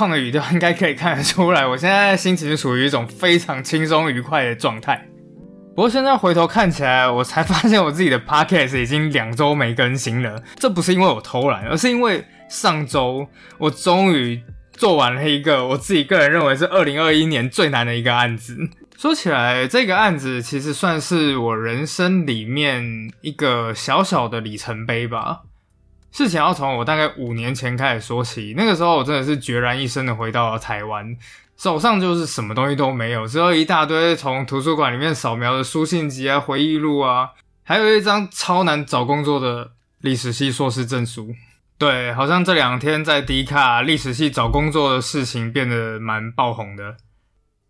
旷的语调应该可以看得出来，我现在心情属于一种非常轻松愉快的状态。不过现在回头看起来，我才发现我自己的 podcast 已经两周没更新了。这不是因为我偷懒，而是因为上周我终于做完了一个我自己个人认为是二零二一年最难的一个案子。说起来，这个案子其实算是我人生里面一个小小的里程碑吧。事情要从我大概五年前开始说起，那个时候我真的是决然一生的回到了台湾。手上就是什么东西都没有，只有一大堆从图书馆里面扫描的书信集啊、回忆录啊，还有一张超难找工作的历史系硕士证书。对，好像这两天在迪卡历史系找工作的事情变得蛮爆红的。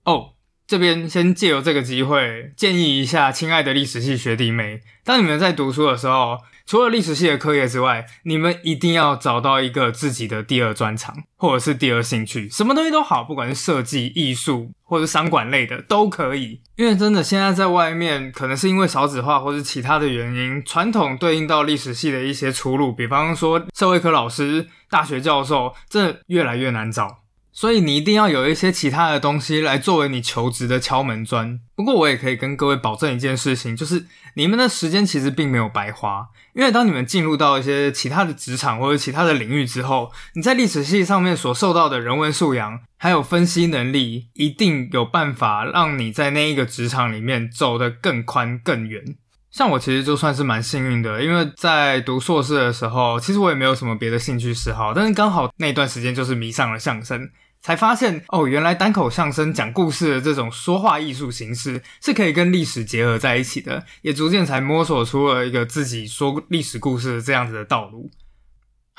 哦，这边先借由这个机会建议一下，亲爱的历史系学弟妹，当你们在读书的时候。除了历史系的课业之外，你们一定要找到一个自己的第二专长，或者是第二兴趣，什么东西都好，不管是设计、艺术或者商管类的都可以。因为真的现在在外面，可能是因为少子化或者其他的原因，传统对应到历史系的一些出路，比方说社会科老师、大学教授，真的越来越难找。所以你一定要有一些其他的东西来作为你求职的敲门砖。不过我也可以跟各位保证一件事情，就是你们的时间其实并没有白花。因为当你们进入到一些其他的职场或者其他的领域之后，你在历史系上面所受到的人文素养还有分析能力，一定有办法让你在那一个职场里面走得更宽更远。像我其实就算是蛮幸运的，因为在读硕士的时候，其实我也没有什么别的兴趣嗜好，但是刚好那段时间就是迷上了相声。才发现哦，原来单口相声讲故事的这种说话艺术形式是可以跟历史结合在一起的，也逐渐才摸索出了一个自己说历史故事这样子的道路。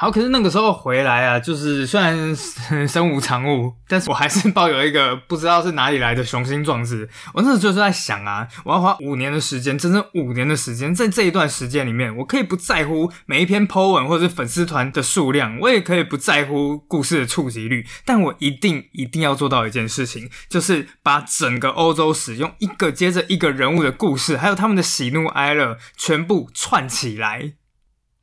好，可是那个时候回来啊，就是虽然身无长物，但是我还是抱有一个不知道是哪里来的雄心壮志。我那时候就是在想啊，我要花五年的时间，整整五年的时间，在这一段时间里面，我可以不在乎每一篇 po 文或者粉丝团的数量，我也可以不在乎故事的触及率，但我一定一定要做到一件事情，就是把整个欧洲史用一个接着一个人物的故事，还有他们的喜怒哀乐，全部串起来。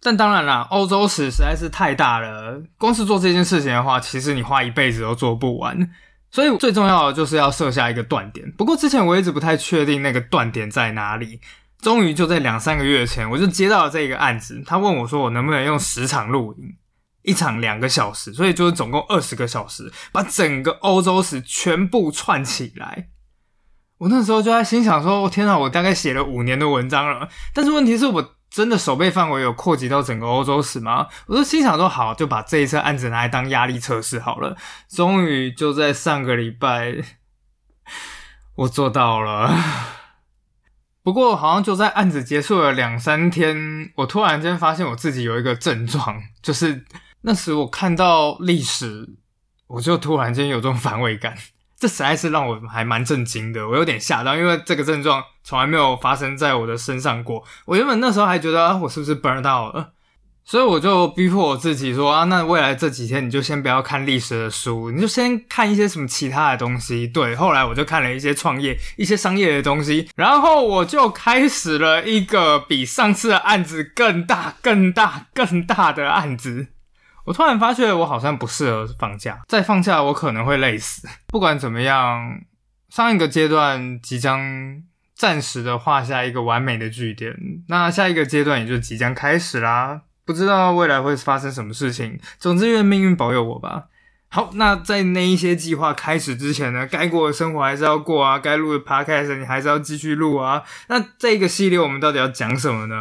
但当然啦，欧洲史实在是太大了，光是做这件事情的话，其实你花一辈子都做不完。所以最重要的就是要设下一个断点。不过之前我一直不太确定那个断点在哪里。终于就在两三个月前，我就接到了这一个案子。他问我说，我能不能用十场录音，一场两个小时，所以就是总共二十个小时，把整个欧洲史全部串起来。我那时候就在心想说，天哪，我大概写了五年的文章了。但是问题是我。真的守备范围有扩及到整个欧洲史吗？我就心想说好，就把这一次案子拿来当压力测试好了。终于就在上个礼拜，我做到了。不过好像就在案子结束了两三天，我突然间发现我自己有一个症状，就是那时我看到历史，我就突然间有种反胃感。这实在是让我还蛮震惊的，我有点吓到，因为这个症状从来没有发生在我的身上过。我原本那时候还觉得啊，我是不是 burn 到了？所以我就逼迫我自己说啊，那未来这几天你就先不要看历史的书，你就先看一些什么其他的东西。对，后来我就看了一些创业、一些商业的东西，然后我就开始了一个比上次的案子更大、更大、更大的案子。我突然发觉，我好像不适合放假。再放假，我可能会累死。不管怎么样，上一个阶段即将暂时的画下一个完美的句点，那下一个阶段也就即将开始啦。不知道未来会发生什么事情，总之愿命运保佑我吧。好，那在那一些计划开始之前呢，该过的生活还是要过啊，该录的 podcast 你还是要继续录啊。那这个系列我们到底要讲什么呢？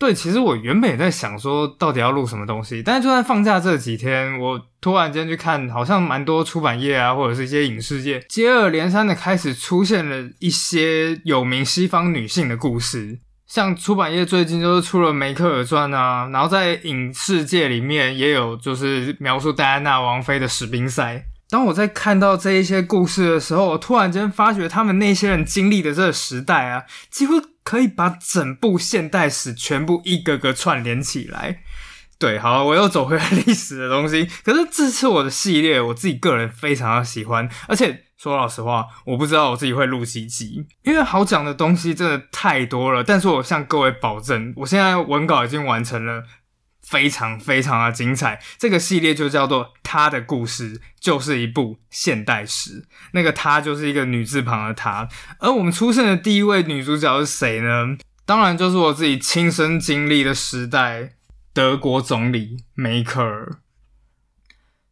对，其实我原本也在想说，到底要录什么东西。但是就在放假这几天，我突然间去看，好像蛮多出版业啊，或者是一些影视界，接二连三的开始出现了一些有名西方女性的故事。像出版业最近就是出了《梅克尔传》啊，然后在影视界里面也有就是描述戴安娜王妃的史宾赛。当我在看到这一些故事的时候，我突然间发觉他们那些人经历的这个时代啊，几乎。可以把整部现代史全部一个个串联起来。对，好，我又走回了历史的东西。可是这次我的系列，我自己个人非常的喜欢。而且说老实话，我不知道我自己会录几集，因为好讲的东西真的太多了。但是我向各位保证，我现在文稿已经完成了，非常非常的精彩。这个系列就叫做《她的故事》，就是一部现代史。那个“她”就是一个女字旁的“她”。而我们出现的第一位女主角是谁呢？当然就是我自己亲身经历的时代——德国总理梅克尔。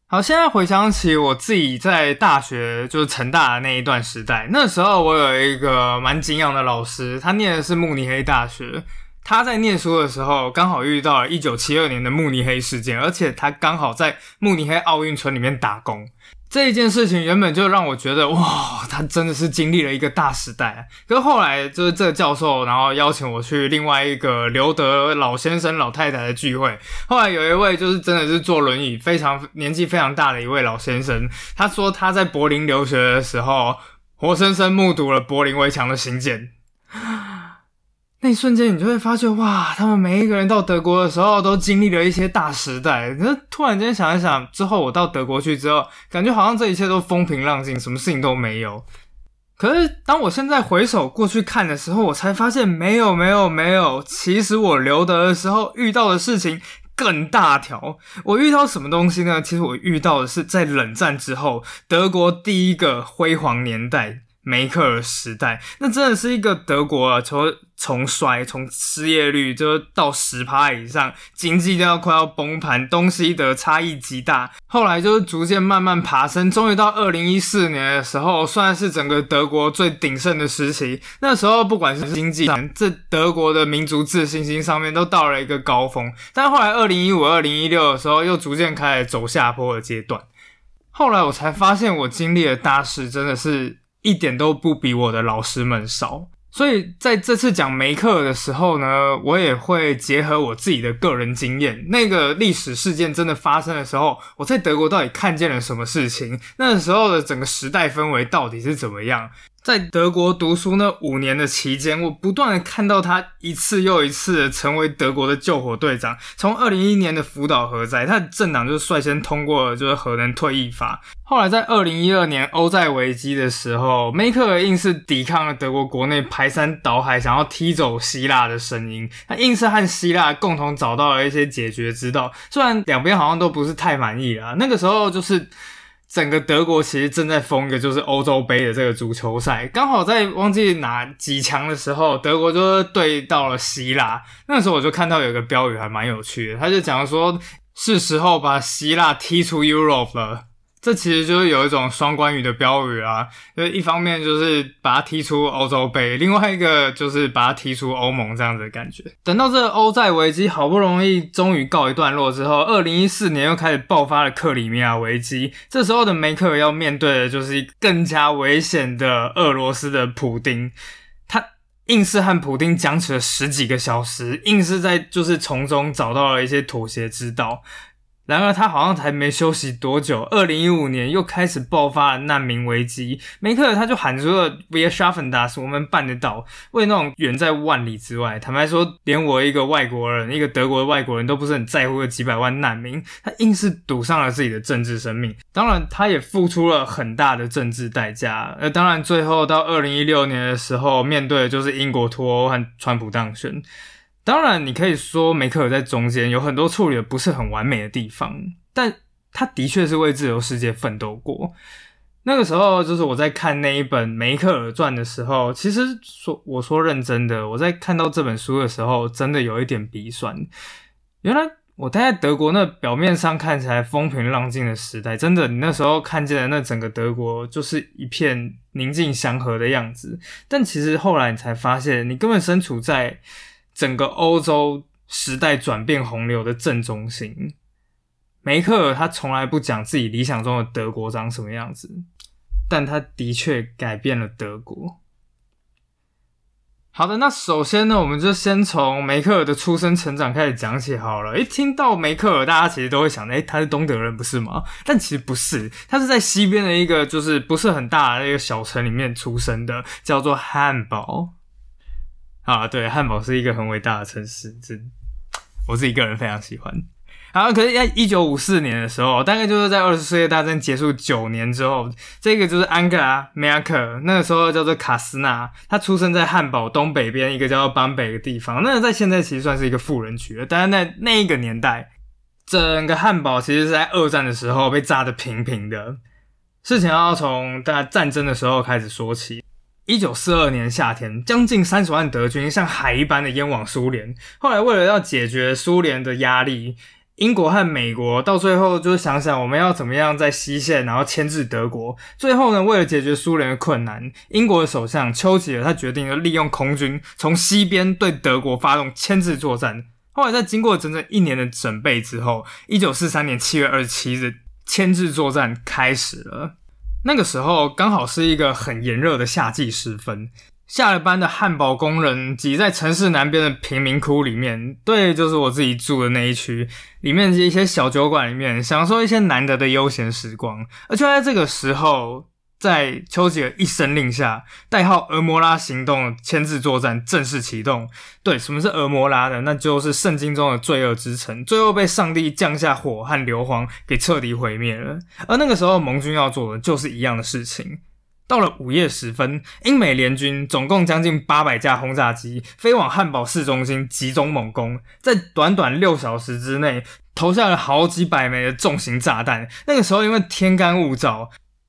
好，现在回想起我自己在大学，就是成大的那一段时代，那时候我有一个蛮敬仰的老师，他念的是慕尼黑大学。他在念书的时候，刚好遇到了一九七二年的慕尼黑事件，而且他刚好在慕尼黑奥运村里面打工。这一件事情原本就让我觉得，哇，他真的是经历了一个大时代。可是后来，就是这个教授，然后邀请我去另外一个留德老先生、老太太的聚会。后来有一位就是真的是坐轮椅、非常年纪非常大的一位老先生，他说他在柏林留学的时候，活生生目睹了柏林围墙的兴建。那一瞬间，你就会发现，哇，他们每一个人到德国的时候，都经历了一些大时代。可是突然间想一想，之后我到德国去之后，感觉好像这一切都风平浪静，什么事情都没有。可是当我现在回首过去看的时候，我才发现，没有，没有，没有。其实我留德的时候遇到的事情更大条。我遇到什么东西呢？其实我遇到的是在冷战之后德国第一个辉煌年代。梅克尔时代，那真的是一个德国啊，从从衰，从失业率就到十趴以上，经济都要快要崩盘，东西德差异极大。后来就是逐渐慢慢爬升，终于到二零一四年的时候，算是整个德国最鼎盛的时期。那时候不管是经济上，这德国的民族自信心上面都到了一个高峰。但后来二零一五、二零一六的时候，又逐渐开始走下坡的阶段。后来我才发现，我经历的大事真的是。一点都不比我的老师们少，所以在这次讲梅克的时候呢，我也会结合我自己的个人经验，那个历史事件真的发生的时候，我在德国到底看见了什么事情？那时候的整个时代氛围到底是怎么样？在德国读书那五年的期间，我不断的看到他一次又一次的成为德国的救火队长。从二零一一年的福岛核灾，他的政党就率先通过了就是核能退役法。后来在二零一二年欧债危机的时候，梅克尔硬是抵抗了德国国内排山倒海想要踢走希腊的声音，他硬是和希腊共同找到了一些解决之道。虽然两边好像都不是太满意啦，那个时候就是。整个德国其实正在封一个就是欧洲杯的这个足球赛，刚好在忘记哪几强的时候，德国就对到了希腊。那时候我就看到有个标语还蛮有趣的，他就讲说是时候把希腊踢出 Europe 了。这其实就是有一种双关语的标语啊，就是一方面就是把他踢出欧洲杯，另外一个就是把他踢出欧盟这样子的感觉。等到这个欧债危机好不容易终于告一段落之后，二零一四年又开始爆发了克里米亚危机。这时候的梅克尔要面对的就是更加危险的俄罗斯的普丁，他硬是和普丁僵持了十几个小时，硬是在就是从中找到了一些妥协之道。然而，他好像才没休息多久，二零一五年又开始爆发了难民危机。梅克尔他就喊出了 w e a r s c h a f f e n d a s 我们办得到。为那种远在万里之外，坦白说，连我一个外国人，一个德国的外国人都不是很在乎的几百万难民，他硬是赌上了自己的政治生命。当然，他也付出了很大的政治代价。呃，当然，最后到二零一六年的时候，面对的就是英国脱欧和川普当选。当然，你可以说梅克尔在中间有很多处理的不是很完美的地方，但他的确是为自由世界奋斗过。那个时候，就是我在看那一本梅克尔传的时候，其实说我说认真的，我在看到这本书的时候，真的有一点鼻酸。原来我待在德国那表面上看起来风平浪静的时代，真的，你那时候看见的那整个德国就是一片宁静祥和的样子。但其实后来你才发现，你根本身处在。整个欧洲时代转变洪流的正中心，梅克尔他从来不讲自己理想中的德国长什么样子，但他的确改变了德国。好的，那首先呢，我们就先从梅克尔的出生成长开始讲起好了。一听到梅克尔，大家其实都会想，哎，他是东德人不是吗？但其实不是，他是在西边的一个就是不是很大的一个小城里面出生的，叫做汉堡。啊，对，汉堡是一个很伟大的城市，这我自己个人非常喜欢。然后可是，在一九五四年的时候，大概就是在二次世界大战结束九年之后，这个就是安格拉梅亚克，那个时候叫做卡斯纳，他出生在汉堡东北边一个叫做邦北的地方。那在现在其实算是一个富人区了，但是在那一个年代，整个汉堡其实是在二战的时候被炸得平平的。事情要从大家战争的时候开始说起。一九四二年夏天，将近三十万德军像海一般的淹往苏联。后来为了要解决苏联的压力，英国和美国到最后就是想想我们要怎么样在西线，然后牵制德国。最后呢，为了解决苏联的困难，英国的首相丘吉尔他决定要利用空军从西边对德国发动牵制作战。后来在经过整整一年的准备之后，一九四三年七月二十七日，牵制作战开始了。那个时候刚好是一个很炎热的夏季时分，下了班的汉堡工人挤在城市南边的贫民窟里面，对，就是我自己住的那一区，里面一些小酒馆里面，享受一些难得的悠闲时光。而就在这个时候。在丘吉尔一声令下，代号“俄摩拉行动”牵制作战正式启动。对，什么是俄摩拉呢？那就是圣经中的罪恶之城，最后被上帝降下火和硫磺给彻底毁灭了。而那个时候，盟军要做的就是一样的事情。到了午夜时分，英美联军总共将近八百架轰炸机飞往汉堡市中心集中猛攻，在短短六小时之内投下了好几百枚的重型炸弹。那个时候，因为天干物燥。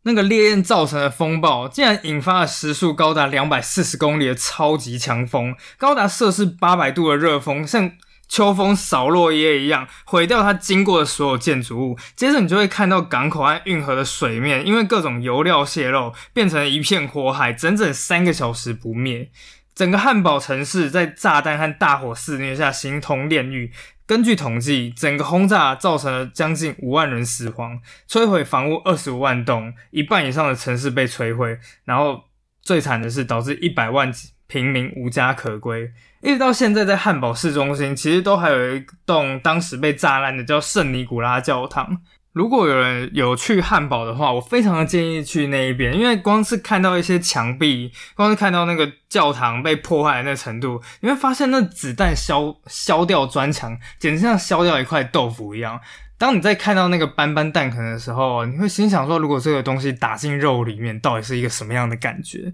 那个烈焰造成的风暴，竟然引发了时速高达两百四十公里的超级强风，高达摄氏八百度的热风，像秋风扫落叶一样，毁掉它经过的所有建筑物。接着，你就会看到港口和运河的水面，因为各种油料泄漏，变成一片火海，整整三个小时不灭。整个汉堡城市在炸弹和大火肆虐下，形同炼狱。根据统计，整个轰炸造成了将近五万人死亡，摧毁房屋二十五万栋，一半以上的城市被摧毁。然后最惨的是，导致一百万平民无家可归。一直到现在，在汉堡市中心，其实都还有一栋当时被炸烂的叫圣尼古拉教堂。如果有人有去汉堡的话，我非常的建议去那一边，因为光是看到一些墙壁，光是看到那个教堂被破坏的那程度，你会发现那子弹削削掉砖墙，简直像削掉一块豆腐一样。当你在看到那个斑斑弹痕的时候，你会心想说，如果这个东西打进肉里面，到底是一个什么样的感觉？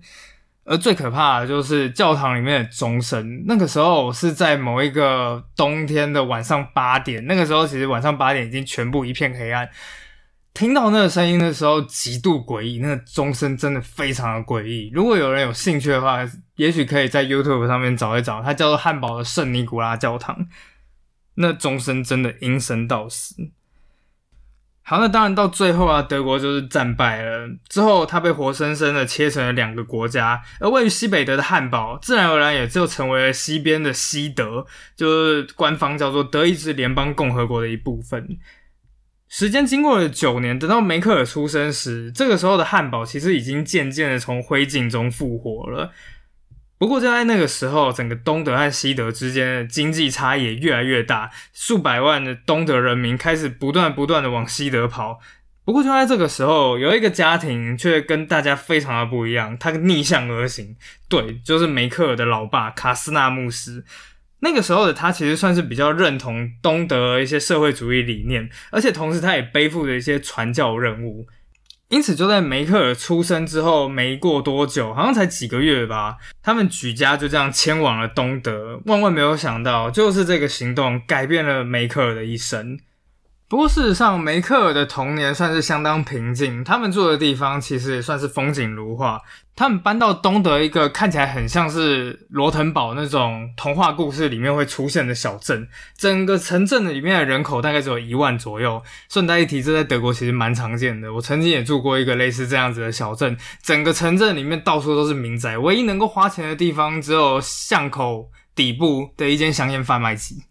而最可怕的就是教堂里面的钟声。那个时候是在某一个冬天的晚上八点，那个时候其实晚上八点已经全部一片黑暗。听到那个声音的时候，极度诡异，那个钟声真的非常的诡异。如果有人有兴趣的话，也许可以在 YouTube 上面找一找，它叫做汉堡的圣尼古拉教堂。那钟声真的阴森到死。好，那当然到最后啊，德国就是战败了。之后，它被活生生的切成了两个国家，而位于西北德的汉堡，自然而然也就成为了西边的西德，就是官方叫做德意志联邦共和国的一部分。时间经过了九年，等到梅克尔出生时，这个时候的汉堡其实已经渐渐的从灰烬中复活了。不过就在那个时候，整个东德和西德之间的经济差异越来越大，数百万的东德人民开始不断不断的往西德跑。不过就在这个时候，有一个家庭却跟大家非常的不一样，他逆向而行。对，就是梅克尔的老爸卡斯纳牧师。那个时候的他其实算是比较认同东德一些社会主义理念，而且同时他也背负着一些传教任务。因此，就在梅克尔出生之后没过多久，好像才几个月吧，他们举家就这样迁往了东德。万万没有想到，就是这个行动改变了梅克尔的一生。不过，事实上，梅克尔的童年算是相当平静。他们住的地方其实也算是风景如画。他们搬到东德一个看起来很像是罗腾堡那种童话故事里面会出现的小镇。整个城镇里面的人口大概只有一万左右。顺带一提，这在德国其实蛮常见的。我曾经也住过一个类似这样子的小镇。整个城镇里面到处都是民宅，唯一能够花钱的地方只有巷口底部的一间香烟贩卖机。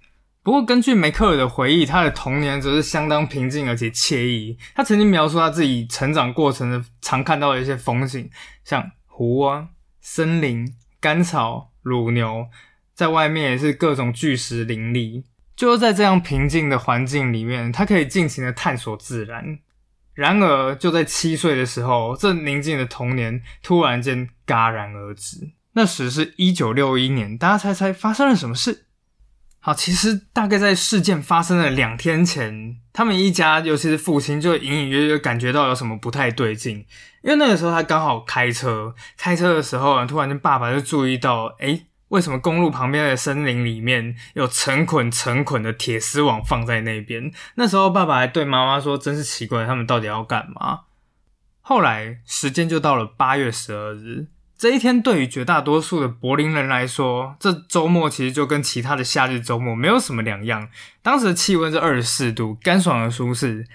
不过，根据梅克尔的回忆，他的童年则是相当平静而且惬意。他曾经描述他自己成长过程的常看到的一些风景，像湖啊、森林、干草、乳牛，在外面也是各种巨石林立。就在这样平静的环境里面，他可以尽情的探索自然。然而，就在七岁的时候，这宁静的童年突然间戛然而止。那时是一九六一年，大家猜猜发生了什么事？好，其实大概在事件发生的两天前，他们一家，尤其是父亲，就隐隐约约感觉到有什么不太对劲。因为那个时候他刚好开车，开车的时候，突然间爸爸就注意到，诶，为什么公路旁边的森林里面有成捆成捆的铁丝网放在那边？那时候爸爸还对妈妈说：“真是奇怪，他们到底要干嘛？”后来时间就到了八月十二日。这一天对于绝大多数的柏林人来说，这周末其实就跟其他的夏日周末没有什么两样。当时的气温是二十四度，干爽而舒适。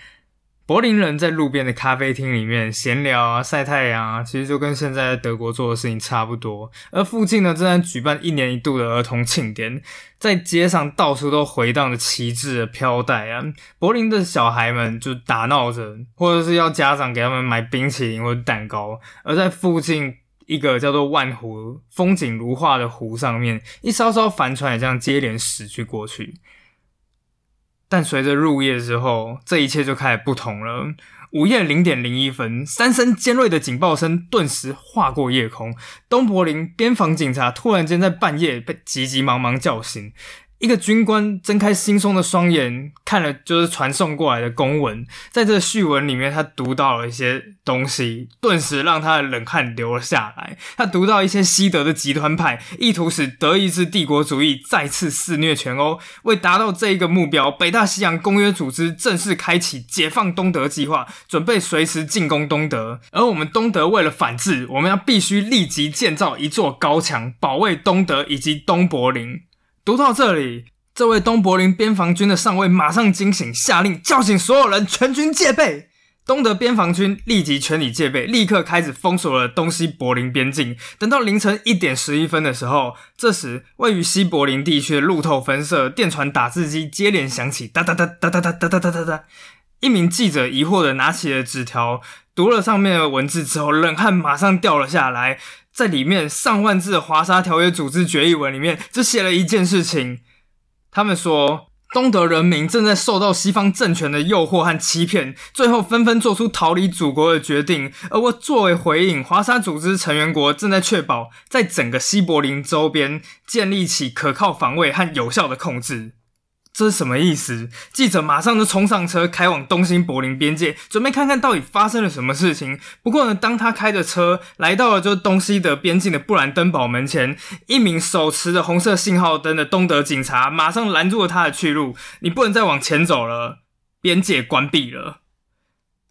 柏林人在路边的咖啡厅里面闲聊啊、晒太阳啊，其实就跟现在在德国做的事情差不多。而附近呢，正在举办一年一度的儿童庆典，在街上到处都回荡着旗帜的飘带啊。柏林的小孩们就打闹着，或者是要家长给他们买冰淇淋或者蛋糕。而在附近。一个叫做万湖，风景如画的湖上面，一艘艘帆船也这样接连驶去过去。但随着入夜之后，这一切就开始不同了。午夜零点零一分，三声尖锐的警报声顿时划过夜空。东柏林边防警察突然间在半夜被急急忙忙叫醒。一个军官睁开惺忪的双眼，看了就是传送过来的公文，在这序文里面，他读到了一些东西，顿时让他的冷汗流了下来。他读到一些西德的极端派意图使德意志帝国主义再次肆虐全欧，为达到这一个目标，北大西洋公约组织正式开启解放东德计划，准备随时进攻东德。而我们东德为了反制，我们要必须立即建造一座高墙，保卫东德以及东柏林。读到这里，这位东柏林边防军的上尉马上惊醒，下令叫醒所有人，全军戒备。东德边防军立即全体戒备，立刻开始封锁了东西柏林边境。等到凌晨一点十一分的时候，这时位于西柏林地区的路透分社电传打字机接连响起，哒哒哒哒哒哒哒哒哒哒哒。一名记者疑惑的拿起了纸条，读了上面的文字之后，冷汗马上掉了下来。在里面上万字的华沙条约组织决议文里面，只写了一件事情。他们说，东德人民正在受到西方政权的诱惑和欺骗，最后纷纷做出逃离祖国的决定。而我作为回应，华沙组织成员国正在确保在整个西柏林周边建立起可靠防卫和有效的控制。这是什么意思？记者马上就冲上车，开往东兴柏林边界，准备看看到底发生了什么事情。不过呢，当他开着车来到了就东西德边境的布兰登堡门前，一名手持着红色信号灯的东德警察马上拦住了他的去路：“你不能再往前走了，边界关闭了。”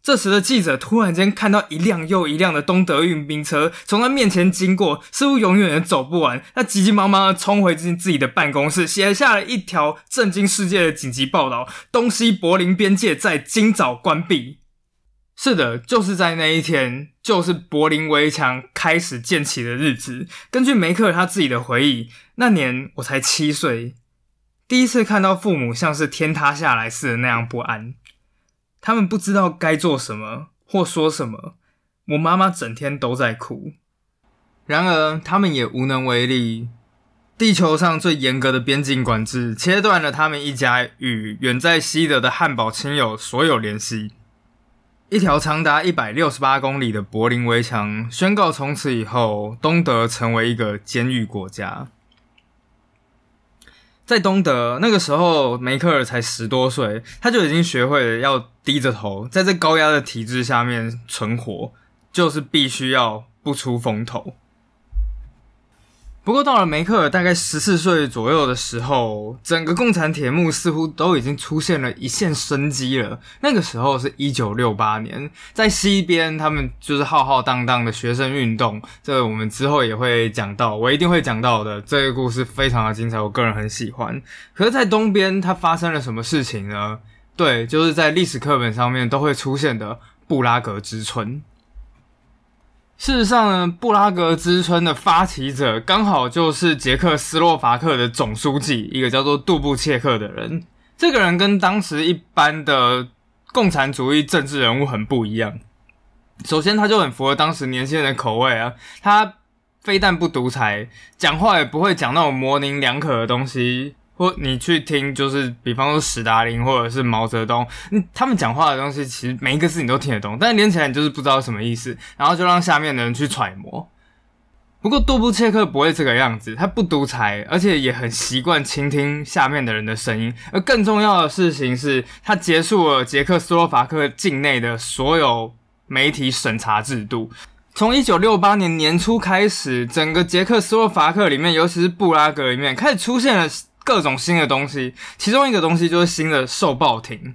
这时的记者突然间看到一辆又一辆的东德运兵车从他面前经过，似乎永远也走不完。他急急忙忙的冲回进自己的办公室，写下了一条震惊世界的紧急报道：东西柏林边界在今早关闭。是的，就是在那一天，就是柏林围墙开始建起的日子。根据梅克尔他自己的回忆，那年我才七岁，第一次看到父母像是天塌下来似的那样不安。他们不知道该做什么或说什么，我妈妈整天都在哭。然而，他们也无能为力。地球上最严格的边境管制切断了他们一家与远在西德的汉堡亲友所有联系。一条长达一百六十八公里的柏林围墙宣告，从此以后，东德成为一个监狱国家。在东德那个时候，梅克尔才十多岁，他就已经学会了要低着头，在这高压的体制下面存活，就是必须要不出风头。不过到了梅克尔大概十四岁左右的时候，整个共产铁幕似乎都已经出现了一线生机了。那个时候是一九六八年，在西边他们就是浩浩荡荡的学生运动，这我们之后也会讲到，我一定会讲到的。这个故事非常的精彩，我个人很喜欢。可是，在东边它发生了什么事情呢？对，就是在历史课本上面都会出现的布拉格之春。事实上呢，布拉格之春的发起者刚好就是捷克斯洛伐克的总书记，一个叫做杜布切克的人。这个人跟当时一般的共产主义政治人物很不一样。首先，他就很符合当时年轻人的口味啊，他非但不独裁，讲话也不会讲那种模棱两可的东西。或你去听，就是比方说史达林或者是毛泽东，他们讲话的东西其实每一个字你都听得懂，但是连起来你就是不知道什么意思，然后就让下面的人去揣摩。不过杜布切克不会这个样子，他不独裁，而且也很习惯倾听下面的人的声音。而更重要的事情是，他结束了捷克斯洛伐克境内的所有媒体审查制度。从一九六八年年初开始，整个捷克斯洛伐克里面，尤其是布拉格里面，开始出现了各种新的东西。其中一个东西就是新的售报亭。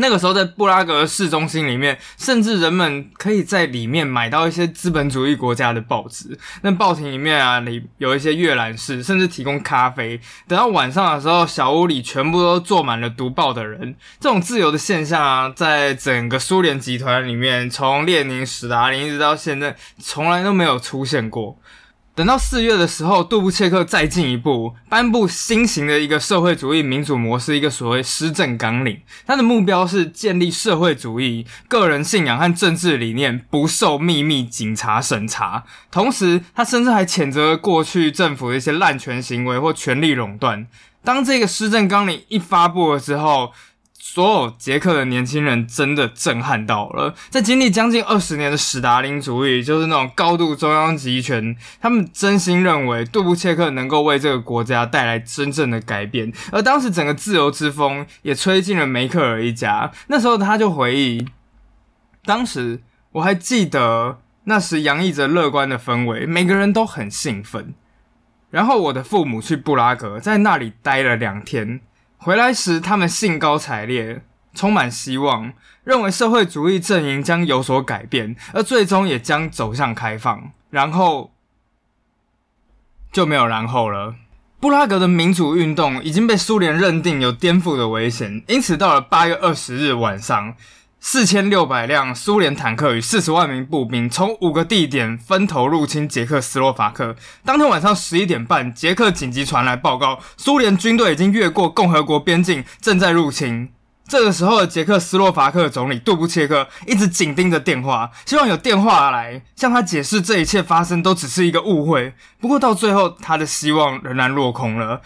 那个时候，在布拉格市中心里面，甚至人们可以在里面买到一些资本主义国家的报纸。那报亭里面啊，里有一些阅览室，甚至提供咖啡。等到晚上的时候，小屋里全部都坐满了读报的人。这种自由的现象啊，在整个苏联集团里面，从列宁、史达林一直到现在，从来都没有出现过。等到四月的时候，杜布切克再进一步颁布新型的一个社会主义民主模式，一个所谓施政纲领。他的目标是建立社会主义，个人信仰和政治理念不受秘密警察审查。同时，他甚至还谴责过去政府的一些滥权行为或权力垄断。当这个施政纲领一发布了之后，所有捷克的年轻人真的震撼到了，在经历将近二十年的史达林主义，就是那种高度中央集权，他们真心认为杜布切克能够为这个国家带来真正的改变。而当时整个自由之风也吹进了梅克尔一家。那时候他就回忆，当时我还记得那时洋溢着乐观的氛围，每个人都很兴奋。然后我的父母去布拉格，在那里待了两天。回来时，他们兴高采烈，充满希望，认为社会主义阵营将有所改变，而最终也将走向开放。然后就没有然后了。布拉格的民主运动已经被苏联认定有颠覆的危险，因此到了八月二十日晚上。四千六百辆苏联坦克与四十万名步兵从五个地点分头入侵捷克斯洛伐克。当天晚上十一点半，捷克紧急传来报告，苏联军队已经越过共和国边境，正在入侵。这个时候的，捷克斯洛伐克总理杜布切克一直紧盯着电话，希望有电话来向他解释这一切发生都只是一个误会。不过到最后，他的希望仍然落空了。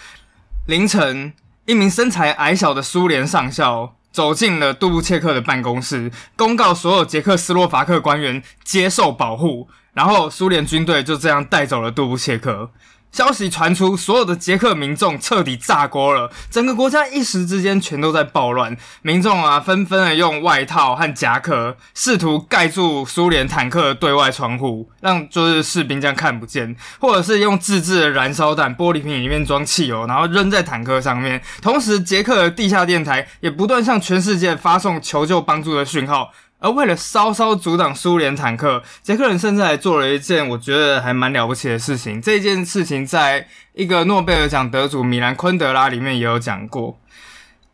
凌晨，一名身材矮小的苏联上校。走进了杜布切克的办公室，公告所有捷克斯洛伐克官员接受保护，然后苏联军队就这样带走了杜布切克。消息传出，所有的捷克民众彻底炸锅了，整个国家一时之间全都在暴乱。民众啊，纷纷的用外套和夹克试图盖住苏联坦克的对外窗户，让就是士兵这样看不见，或者是用自制的燃烧弹，玻璃瓶里面装汽油，然后扔在坦克上面。同时，捷克的地下电台也不断向全世界发送求救帮助的讯号。而为了稍稍阻挡苏联坦克，捷克人甚至还做了一件我觉得还蛮了不起的事情。这件事情在一个诺贝尔奖得主米兰昆德拉里面也有讲过。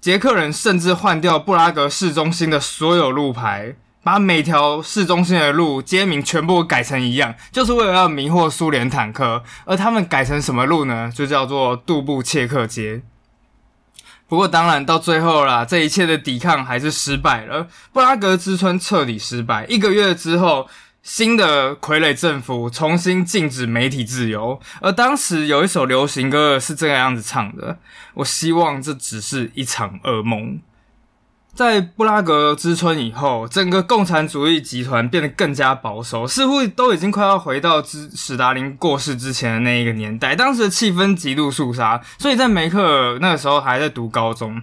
捷克人甚至换掉布拉格市中心的所有路牌，把每条市中心的路街名全部改成一样，就是为了要迷惑苏联坦克。而他们改成什么路呢？就叫做杜布切克街。不过，当然到最后啦，这一切的抵抗还是失败了。布拉格之春彻底失败。一个月之后，新的傀儡政府重新禁止媒体自由。而当时有一首流行歌是这个样子唱的：“我希望这只是一场噩梦。”在布拉格之春以后，整个共产主义集团变得更加保守，似乎都已经快要回到之史达林过世之前的那一个年代。当时的气氛极度肃杀，所以在梅克尔那个时候还在读高中。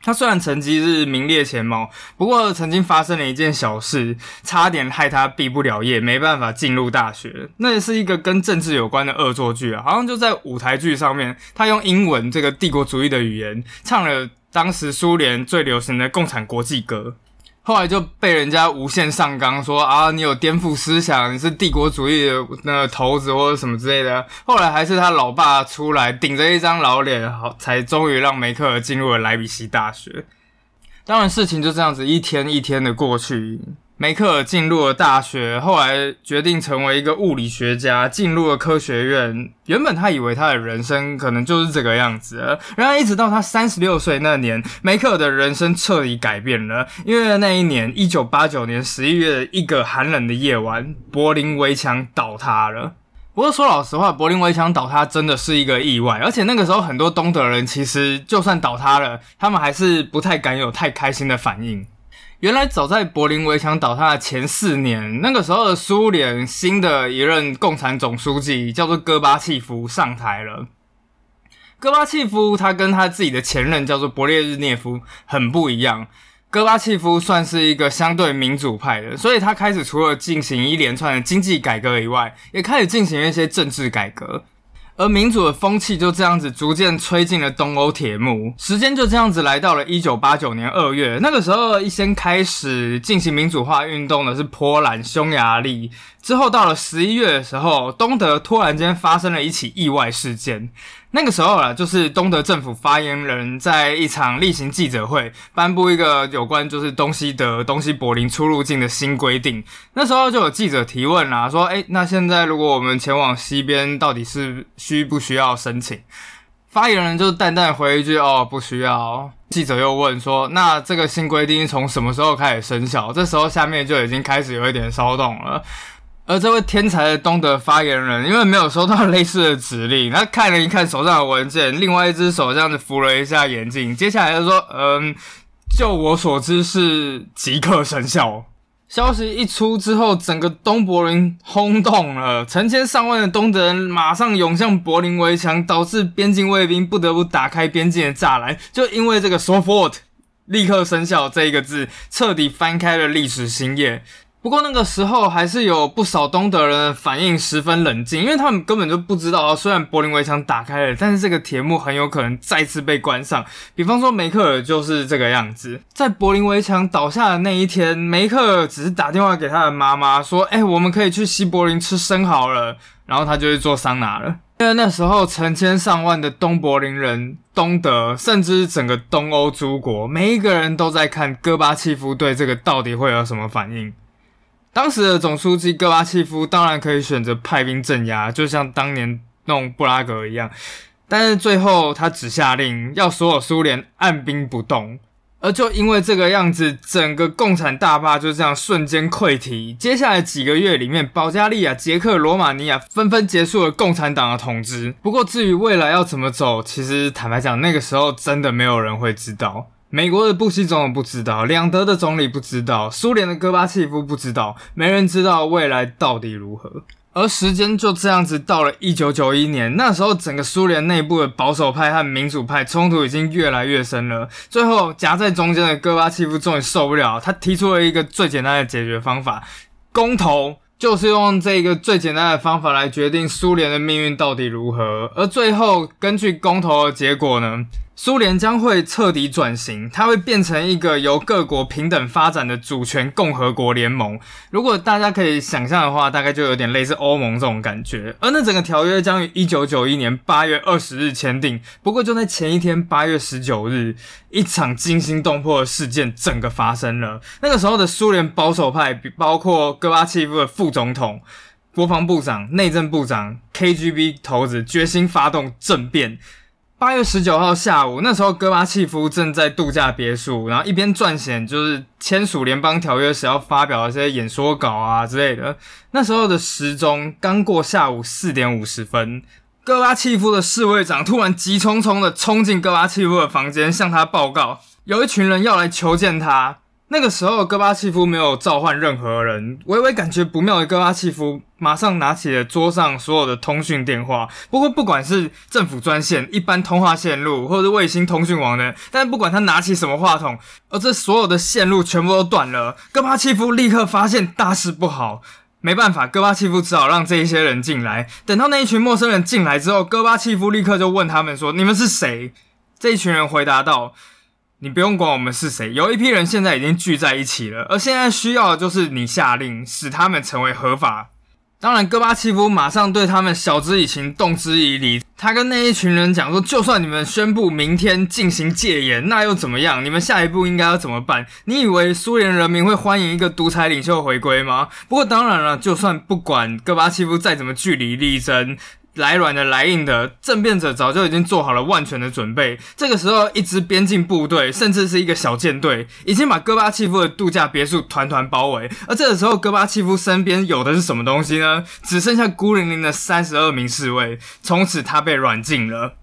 他虽然成绩是名列前茅，不过曾经发生了一件小事，差点害他毕不了业，没办法进入大学。那也是一个跟政治有关的恶作剧啊，好像就在舞台剧上面，他用英文这个帝国主义的语言唱了。当时苏联最流行的共产国际歌，后来就被人家无限上纲说啊，你有颠覆思想，你是帝国主义的那个头子或者什么之类的。后来还是他老爸出来顶着一张老脸，好才终于让梅克尔进入了莱比锡大学。当然，事情就这样子一天一天的过去。梅克尔进入了大学，后来决定成为一个物理学家，进入了科学院。原本他以为他的人生可能就是这个样子，然而一直到他三十六岁那年，梅克尔的人生彻底改变了。因为那一年，一九八九年十一月的一个寒冷的夜晚，柏林围墙倒塌了。不过说老实话，柏林围墙倒塌真的是一个意外，而且那个时候很多东德人其实就算倒塌了，他们还是不太敢有太开心的反应。原来早在柏林围墙倒塌的前四年，那个时候的苏联新的一任共产总书记叫做戈巴契夫上台了。戈巴契夫他跟他自己的前任叫做勃列日涅夫很不一样。戈巴契夫算是一个相对民主派的，所以他开始除了进行一连串的经济改革以外，也开始进行一些政治改革。而民主的风气就这样子逐渐吹进了东欧铁幕，时间就这样子来到了一九八九年二月。那个时候，一先开始进行民主化运动的是波兰、匈牙利。之后到了十一月的时候，东德突然间发生了一起意外事件。那个时候啊，就是东德政府发言人在一场例行记者会颁布一个有关就是东西德、东西柏林出入境的新规定。那时候就有记者提问啦，说：“哎，那现在如果我们前往西边，到底是需不需要申请？”发言人就淡淡回一句：“哦，不需要。”记者又问说：“那这个新规定从什么时候开始生效？”这时候下面就已经开始有一点骚动了。而这位天才的东德发言人，因为没有收到类似的指令，他看了一看手上的文件，另外一只手这样子扶了一下眼镜，接下来就说：“嗯，就我所知是即刻生效。”消息一出之后，整个东柏林轰动了，成千上万的东德人马上涌向柏林围墙，导致边境卫兵不得不打开边境的栅栏。就因为这个 “sofort” 立刻生效这一个字，彻底翻开了历史新页。不过那个时候还是有不少东德人反应十分冷静，因为他们根本就不知道，虽然柏林围墙打开了，但是这个铁幕很有可能再次被关上。比方说梅克尔就是这个样子，在柏林围墙倒下的那一天，梅克尔只是打电话给他的妈妈说：“哎，我们可以去西柏林吃生蚝了。”然后他就去做桑拿了。因为那时候成千上万的东柏林人、东德，甚至整个东欧诸国，每一个人都在看戈巴契夫对这个到底会有什么反应。当时的总书记戈巴契夫当然可以选择派兵镇压，就像当年弄布拉格一样，但是最后他只下令要所有苏联按兵不动，而就因为这个样子，整个共产大坝就这样瞬间溃堤。接下来几个月里面，保加利亚、捷克、罗马尼亚纷纷结束了共产党的统治。不过至于未来要怎么走，其实坦白讲，那个时候真的没有人会知道。美国的布希总统不知道，两德的总理不知道，苏联的戈巴契夫不知道，没人知道未来到底如何。而时间就这样子到了一九九一年，那时候整个苏联内部的保守派和民主派冲突已经越来越深了。最后夹在中间的戈巴契夫终于受不了，他提出了一个最简单的解决方法：公投，就是用这个最简单的方法来决定苏联的命运到底如何。而最后根据公投的结果呢？苏联将会彻底转型，它会变成一个由各国平等发展的主权共和国联盟。如果大家可以想象的话，大概就有点类似欧盟这种感觉。而那整个条约将于一九九一年八月二十日签订。不过就在前一天，八月十九日，一场惊心动魄的事件整个发生了。那个时候的苏联保守派，包括戈巴契夫的副总统、国防部长、内政部长、KGB 头子，决心发动政变。八月十九号下午，那时候戈巴契夫正在度假别墅，然后一边撰写就是签署联邦条约时要发表的这些演说稿啊之类的。那时候的时钟刚过下午四点五十分，戈巴契夫的侍卫长突然急匆匆地冲进戈巴契夫的房间，向他报告有一群人要来求见他。那个时候，戈巴契夫没有召唤任何人。微微感觉不妙的戈巴契夫马上拿起了桌上所有的通讯电话。不过，不管是政府专线、一般通话线路，或者是卫星通讯网的，但不管他拿起什么话筒，而这所有的线路全部都断了。戈巴契夫立刻发现大事不好，没办法，戈巴契夫只好让这一些人进来。等到那一群陌生人进来之后，戈巴契夫立刻就问他们说：“你们是谁？”这一群人回答道。你不用管我们是谁，有一批人现在已经聚在一起了，而现在需要的就是你下令使他们成为合法。当然，戈巴契夫马上对他们晓之以情，动之以理。他跟那一群人讲说：“就算你们宣布明天进行戒严，那又怎么样？你们下一步应该要怎么办？你以为苏联人民会欢迎一个独裁领袖回归吗？不过当然了，就算不管戈巴契夫再怎么据理力争。”来软的来硬的，政变者早就已经做好了万全的准备。这个时候，一支边境部队，甚至是一个小舰队，已经把戈巴契夫的度假别墅团团包围。而这个时候，戈巴契夫身边有的是什么东西呢？只剩下孤零零的三十二名侍卫。从此，他被软禁了。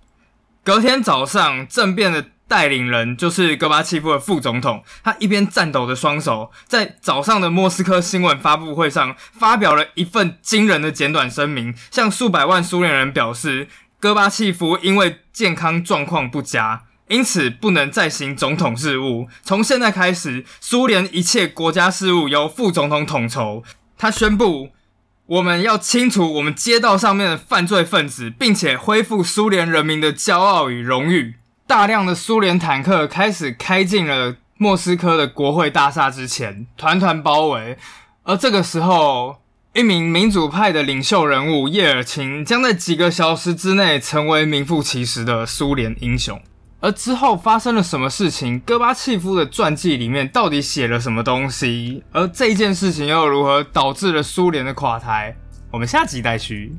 隔天早上，政变的。带领人就是戈巴契夫的副总统，他一边颤抖的双手，在早上的莫斯科新闻发布会上发表了一份惊人的简短声明，向数百万苏联人表示，戈巴契夫因为健康状况不佳，因此不能再行总统事务。从现在开始，苏联一切国家事务由副总统统筹。他宣布，我们要清除我们街道上面的犯罪分子，并且恢复苏联人民的骄傲与荣誉。大量的苏联坦克开始开进了莫斯科的国会大厦之前，团团包围。而这个时候，一名民主派的领袖人物叶尔钦将在几个小时之内成为名副其实的苏联英雄。而之后发生了什么事情？戈巴契夫的传记里面到底写了什么东西？而这件事情又如何导致了苏联的垮台？我们下集再续。